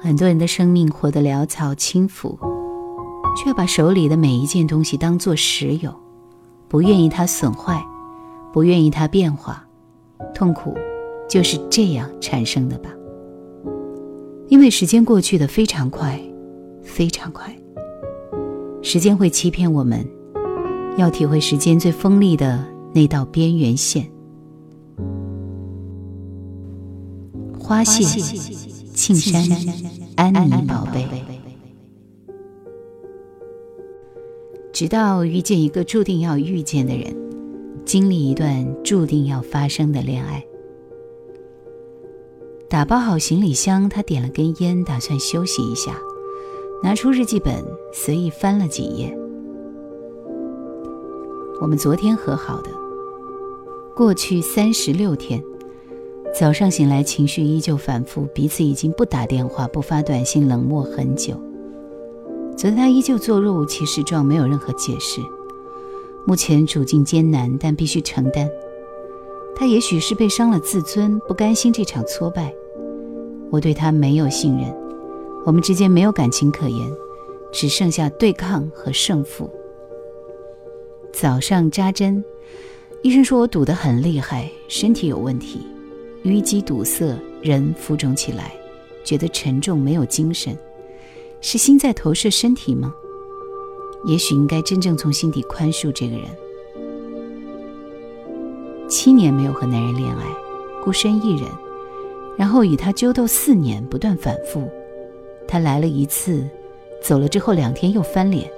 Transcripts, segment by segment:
很多人的生命活得潦草轻浮，却把手里的每一件东西当作实有，不愿意它损坏，不愿意它变化，痛苦就是这样产生的吧。因为时间过去的非常快，非常快。时间会欺骗我们，要体会时间最锋利的那道边缘线。花谢，庆山，安妮宝贝。直到遇见一个注定要遇见的人，经历一段注定要发生的恋爱。打包好行李箱，他点了根烟，打算休息一下。拿出日记本，随意翻了几页。我们昨天和好的，过去三十六天，早上醒来情绪依旧反复，彼此已经不打电话、不发短信，冷漠很久。昨天他依旧做若无其事状，没有任何解释。目前处境艰难，但必须承担。他也许是被伤了自尊，不甘心这场挫败。我对他没有信任，我们之间没有感情可言，只剩下对抗和胜负。早上扎针，医生说我堵得很厉害，身体有问题，淤积堵塞，人浮肿起来，觉得沉重，没有精神。是心在投射身体吗？也许应该真正从心底宽恕这个人。七年没有和男人恋爱，孤身一人，然后与他纠斗四年，不断反复。他来了一次，走了之后两天又翻脸，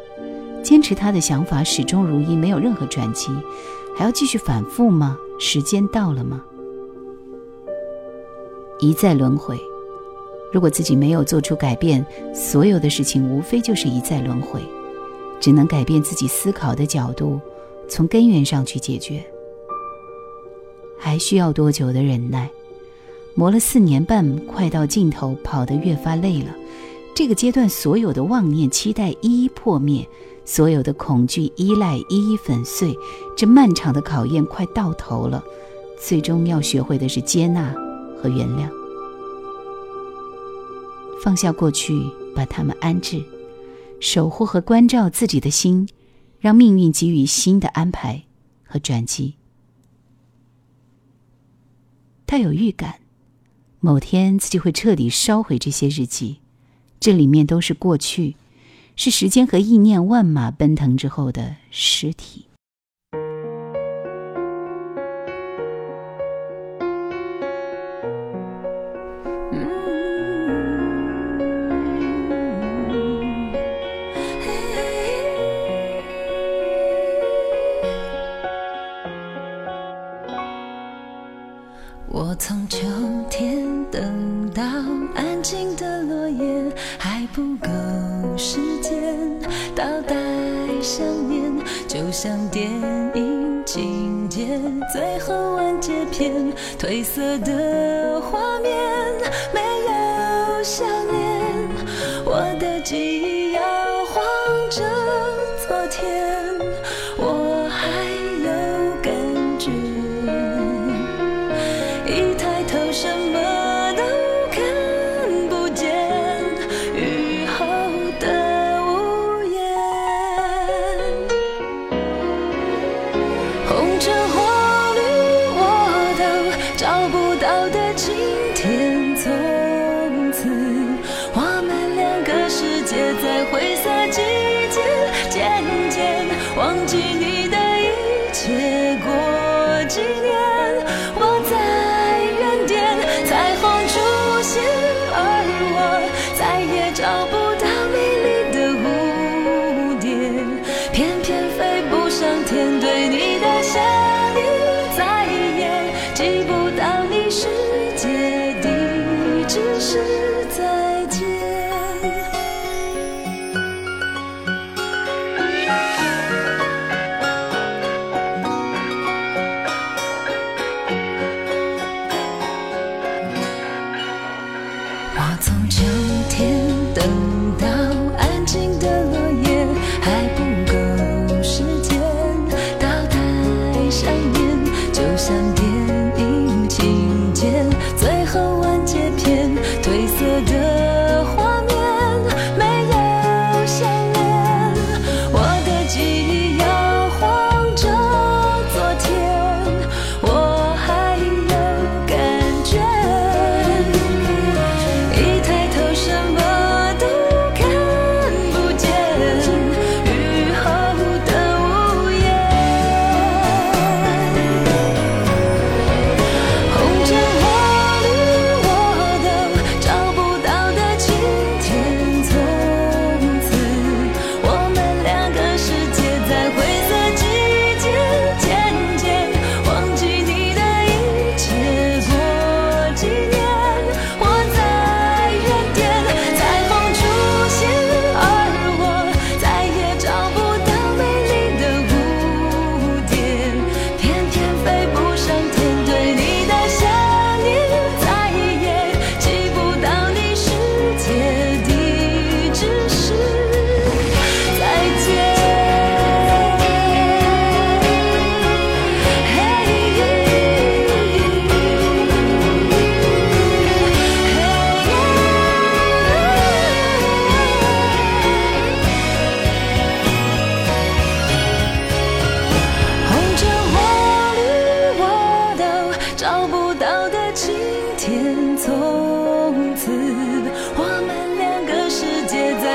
坚持他的想法始终如一，没有任何转机，还要继续反复吗？时间到了吗？一再轮回，如果自己没有做出改变，所有的事情无非就是一再轮回，只能改变自己思考的角度，从根源上去解决。还需要多久的忍耐？磨了四年半，快到尽头，跑得越发累了。这个阶段，所有的妄念、期待一一破灭，所有的恐惧、依赖一一粉碎。这漫长的考验快到头了，最终要学会的是接纳和原谅，放下过去，把它们安置，守护和关照自己的心，让命运给予新的安排和转机。他有预感，某天自己会彻底烧毁这些日记，这里面都是过去，是时间和意念万马奔腾之后的尸体。的落叶，还不够时间。倒带想念，就像电影情节最后完结篇，褪色的画渐渐忘记想念，就像电影情节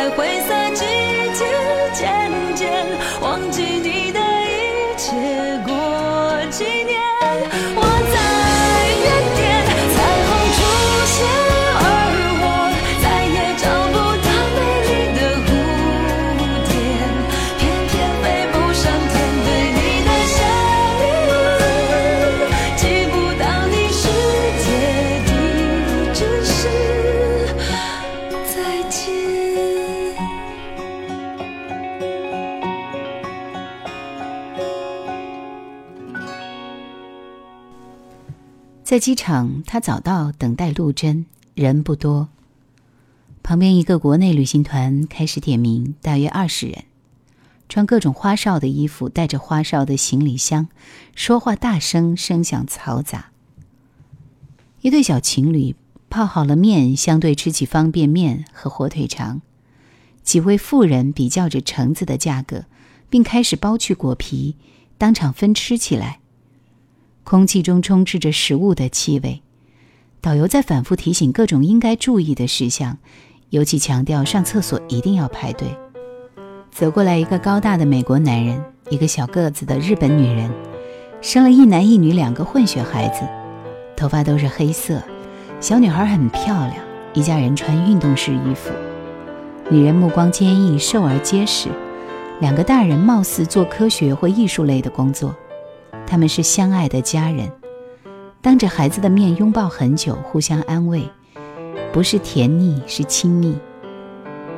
在灰色在机场，他早到，等待陆贞，人不多。旁边一个国内旅行团开始点名，大约二十人，穿各种花哨的衣服，带着花哨的行李箱，说话大声，声响嘈杂。一对小情侣泡好了面，相对吃起方便面和火腿肠。几位妇人比较着橙子的价格，并开始剥去果皮，当场分吃起来。空气中充斥着食物的气味。导游在反复提醒各种应该注意的事项，尤其强调上厕所一定要排队。走过来一个高大的美国男人，一个小个子的日本女人，生了一男一女两个混血孩子，头发都是黑色。小女孩很漂亮，一家人穿运动式衣服。女人目光坚毅，瘦而结实。两个大人貌似做科学或艺术类的工作。他们是相爱的家人，当着孩子的面拥抱很久，互相安慰，不是甜腻，是亲密。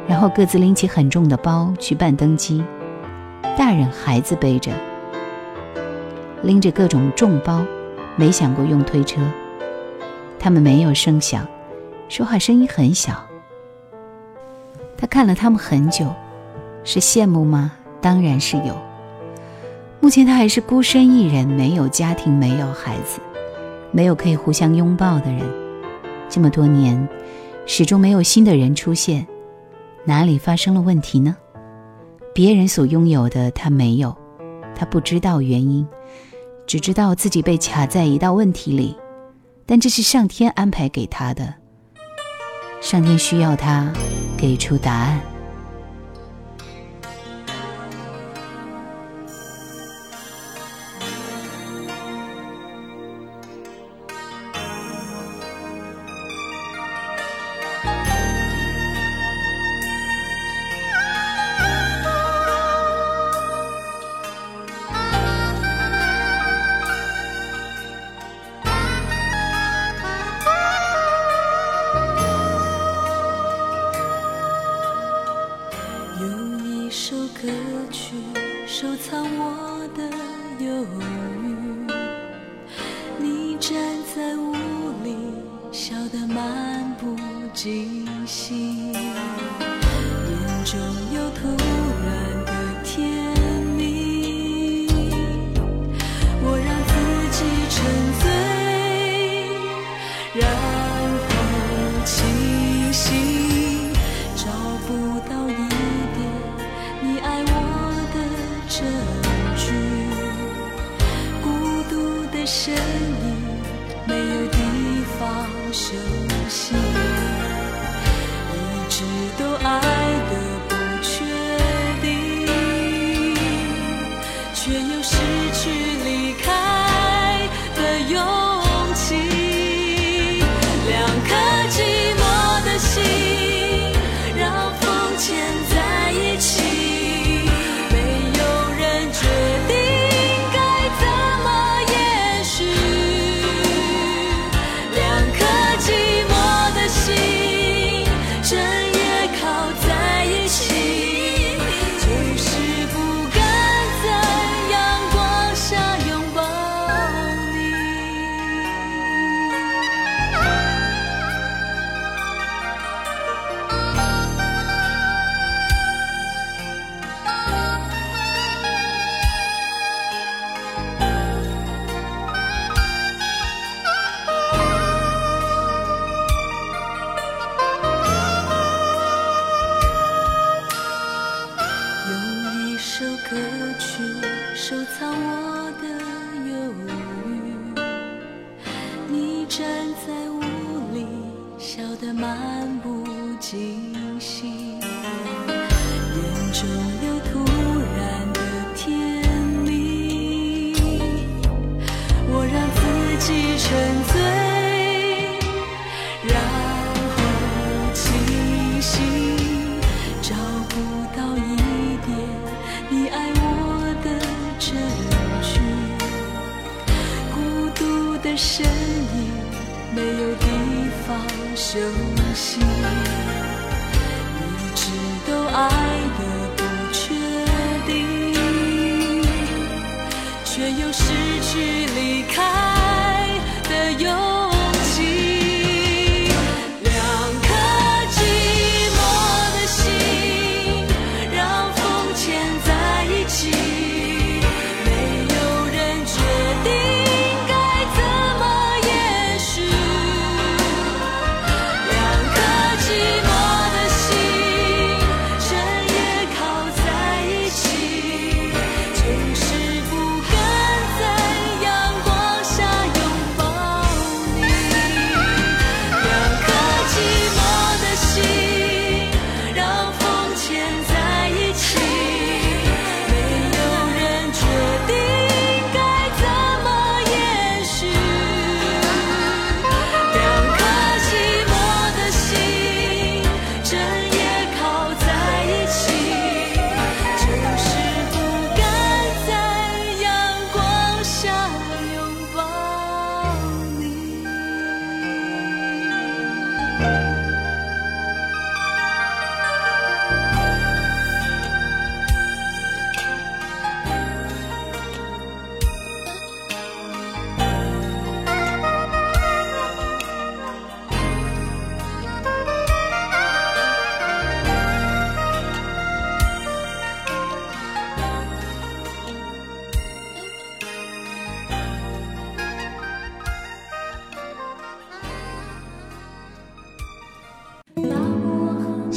然后各自拎起很重的包去办登机，大人孩子背着，拎着各种重包，没想过用推车。他们没有声响，说话声音很小。他看了他们很久，是羡慕吗？当然是有。目前他还是孤身一人，没有家庭，没有孩子，没有可以互相拥抱的人。这么多年，始终没有新的人出现，哪里发生了问题呢？别人所拥有的他没有，他不知道原因，只知道自己被卡在一道问题里，但这是上天安排给他的，上天需要他给出答案。的漫不经心，眼中有突然的甜蜜，我让自己沉醉，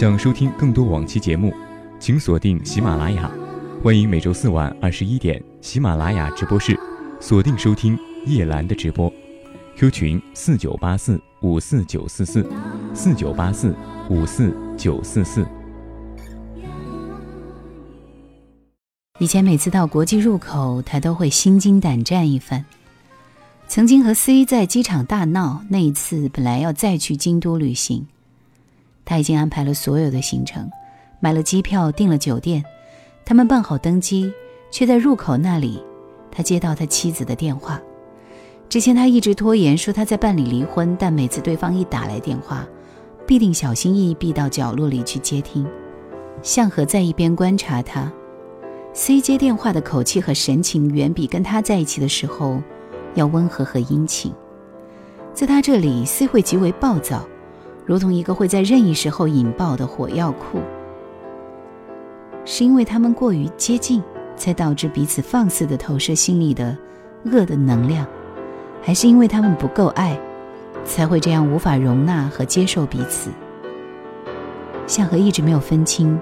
想收听更多往期节目，请锁定喜马拉雅。欢迎每周四晚二十一点喜马拉雅直播室锁定收听叶兰的直播。Q 群四九八四五四九四四四九八四五四九四四。以前每次到国际入口，他都会心惊胆战一番。曾经和 C 在机场大闹，那一次本来要再去京都旅行，他已经安排了所有的行程，买了机票，订了酒店，他们办好登机，却在入口那里，他接到他妻子的电话。之前他一直拖延，说他在办理离婚，但每次对方一打来电话，必定小心翼翼避到角落里去接听。向和在一边观察他。C 接电话的口气和神情远比跟他在一起的时候要温和和殷勤。在他这里，C 会极为暴躁，如同一个会在任意时候引爆的火药库。是因为他们过于接近，才导致彼此放肆的投射心里的恶的能量，还是因为他们不够爱，才会这样无法容纳和接受彼此？夏荷一直没有分清。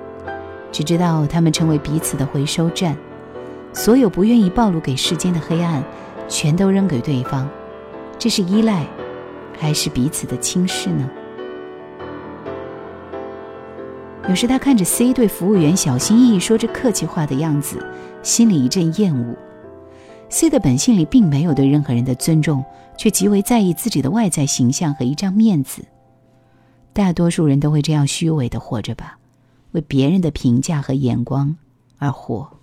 只知道他们成为彼此的回收站，所有不愿意暴露给世间的黑暗，全都扔给对方。这是依赖，还是彼此的轻视呢？有时他看着 C 对服务员小心翼翼说着客气话的样子，心里一阵厌恶。C 的本性里并没有对任何人的尊重，却极为在意自己的外在形象和一张面子。大多数人都会这样虚伪的活着吧。为别人的评价和眼光而活。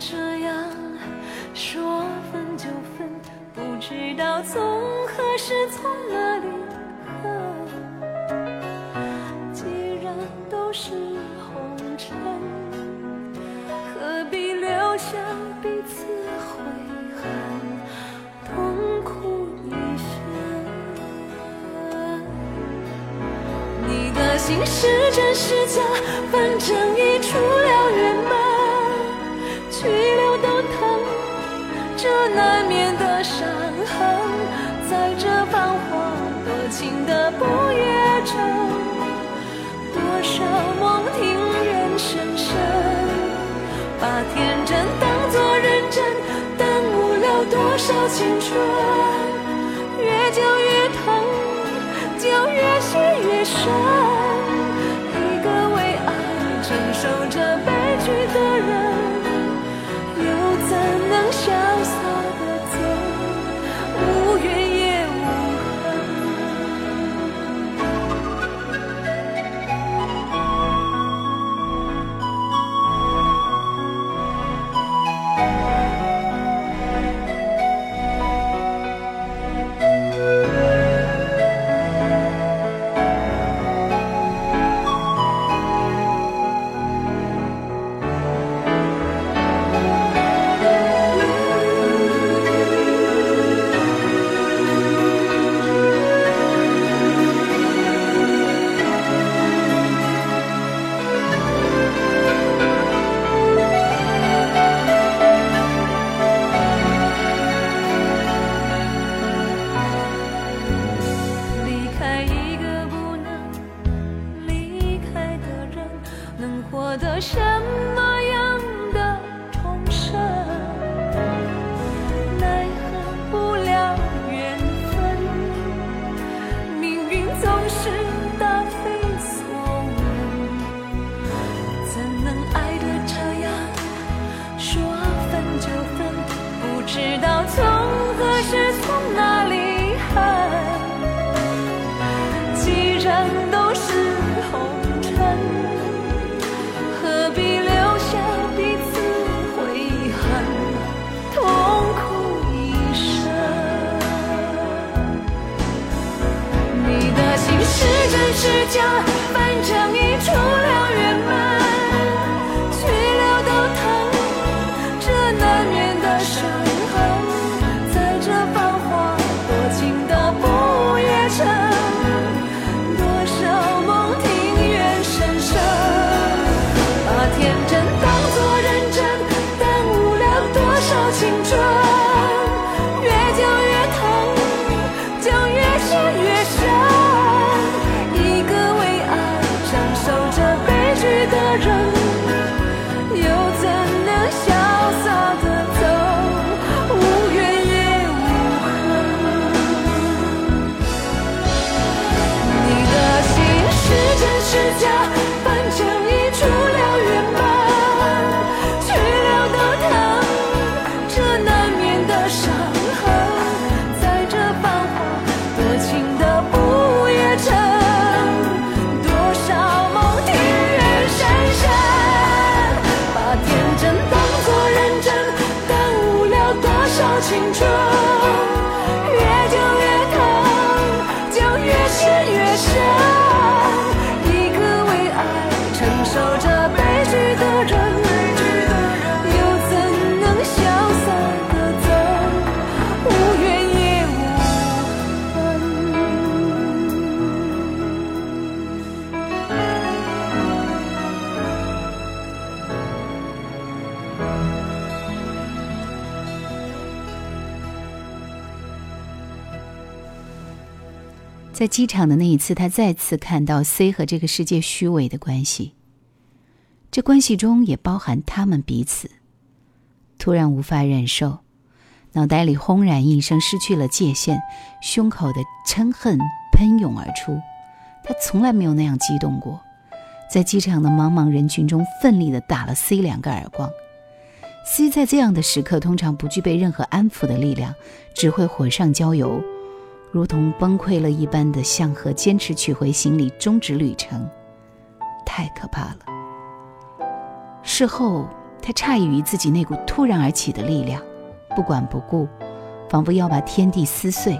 这样？说分就分，不知道从何时从哪里喝。既然都是红尘，何必留下彼此悔恨，痛苦一生？你的心是真是假？反正已出了远天真当作认真，耽误了多少青春，越久越痛，就越陷越深。在机场的那一次，他再次看到 C 和这个世界虚伪的关系，这关系中也包含他们彼此。突然无法忍受，脑袋里轰然一声，失去了界限，胸口的嗔恨喷涌而出。他从来没有那样激动过，在机场的茫茫人群中奋力地打了 C 两个耳光。C 在这样的时刻通常不具备任何安抚的力量，只会火上浇油。如同崩溃了一般的向和坚持取回行李，终止旅程，太可怕了。事后，他诧异于自己那股突然而起的力量，不管不顾，仿佛要把天地撕碎。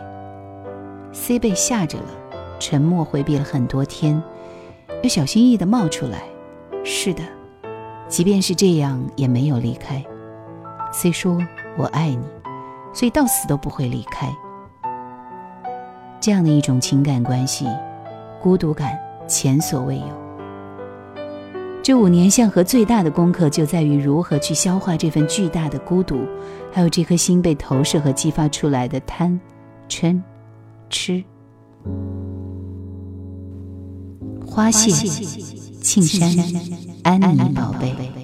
C 被吓着了，沉默回避了很多天，又小心翼翼地冒出来。是的，即便是这样，也没有离开。C 说：“我爱你，所以到死都不会离开。”这样的一种情感关系，孤独感前所未有。这五年向和最大的功课就在于如何去消化这份巨大的孤独，还有这颗心被投射和激发出来的贪、嗔、痴。花谢，庆山，安妮宝贝。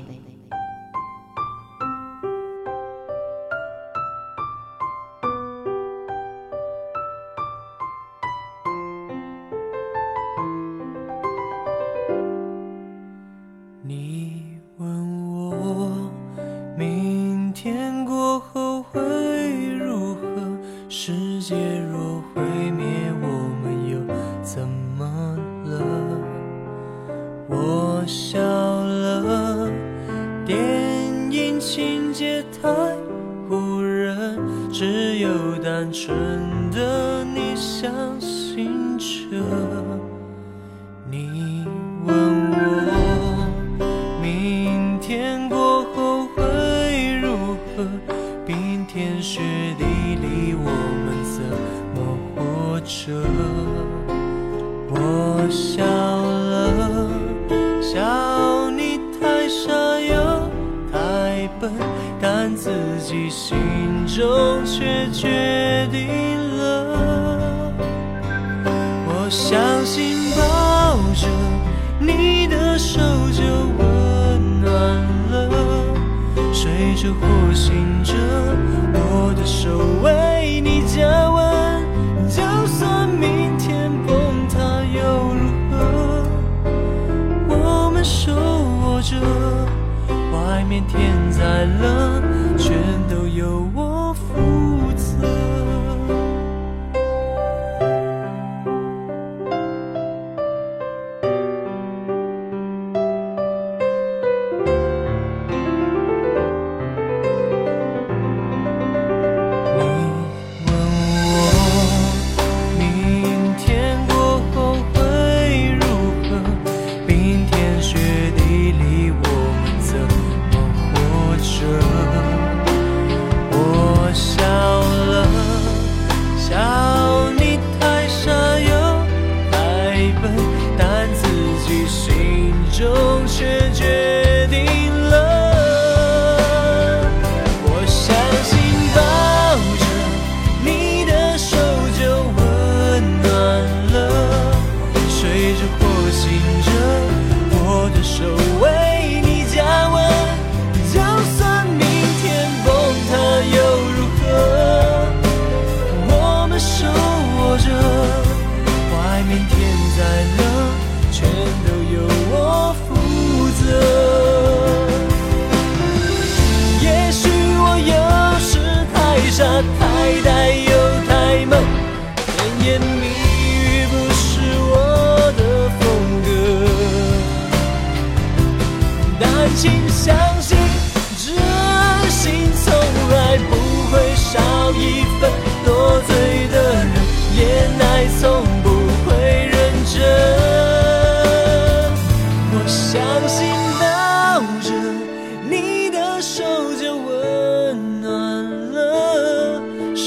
中却决定了。我相信抱着你的手就温暖了，睡着或醒着，我的手为你加温。就算明天崩塌又如何？我们手握着，外面天再冷。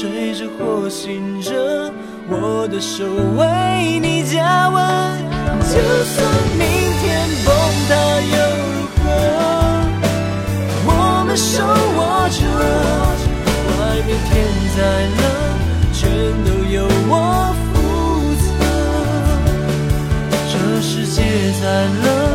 追着火星着我的手为你加温就算明天崩塌又如何我们手握着外面天再冷全都由我负责。这世界再冷